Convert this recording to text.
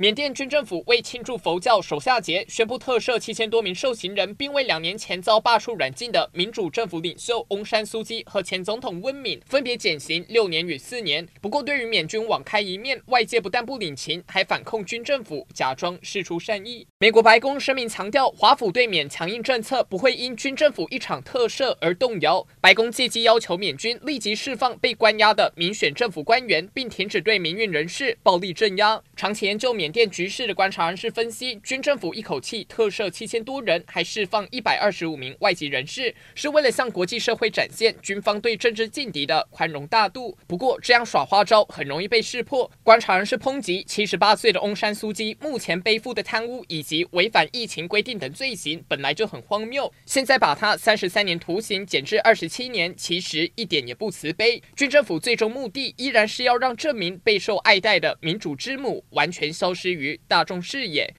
缅甸军政府为庆祝佛教守夏节，宣布特赦七千多名受刑人，并为两年前遭罢黜软禁的民主政府领袖翁山苏姬和前总统温敏分别减刑六年与四年。不过，对于缅军网开一面，外界不但不领情，还反控军政府假装释出善意。美国白宫声明强调，华府对缅强硬政策不会因军政府一场特赦而动摇。白宫借机要求缅军立即释放被关押的民选政府官员，并停止对民运人士暴力镇压。长期研究缅缅甸局势的观察人士分析，军政府一口气特赦七千多人，还释放一百二十五名外籍人士，是为了向国际社会展现军方对政治劲敌的宽容大度。不过，这样耍花招很容易被识破。观察人士抨击，七十八岁的翁山苏姬目前背负的贪污以及违反疫情规定等罪行本来就很荒谬，现在把他三十三年徒刑减至二十七年，其实一点也不慈悲。军政府最终目的依然是要让这名备受爱戴的民主之母完全消失于大众视野。